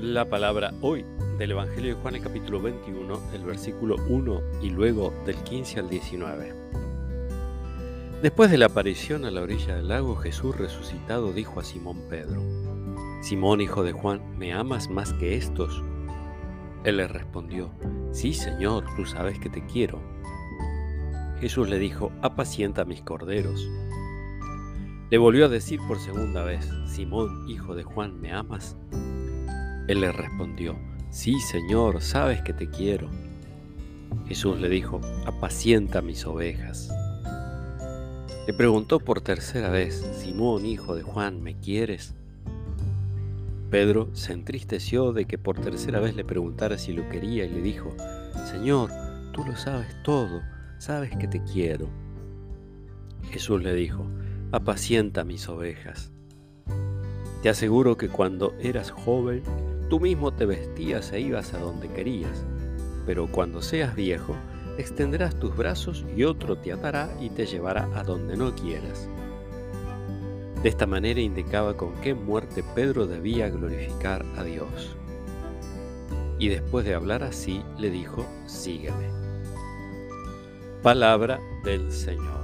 La palabra hoy del Evangelio de Juan, el capítulo 21, el versículo 1 y luego del 15 al 19. Después de la aparición a la orilla del lago, Jesús resucitado dijo a Simón Pedro, Simón hijo de Juan, ¿me amas más que estos? Él le respondió, Sí, Señor, tú sabes que te quiero. Jesús le dijo, apacienta mis corderos. Le volvió a decir por segunda vez, Simón, hijo de Juan, ¿me amas? Él le respondió, Sí, Señor, sabes que te quiero. Jesús le dijo, apacienta mis ovejas. Le preguntó por tercera vez, Simón, hijo de Juan, ¿me quieres? Pedro se entristeció de que por tercera vez le preguntara si lo quería y le dijo, Señor, tú lo sabes todo, sabes que te quiero. Jesús le dijo, apacienta mis ovejas. Te aseguro que cuando eras joven, Tú mismo te vestías e ibas a donde querías, pero cuando seas viejo, extenderás tus brazos y otro te atará y te llevará a donde no quieras. De esta manera indicaba con qué muerte Pedro debía glorificar a Dios. Y después de hablar así, le dijo, sígueme. Palabra del Señor.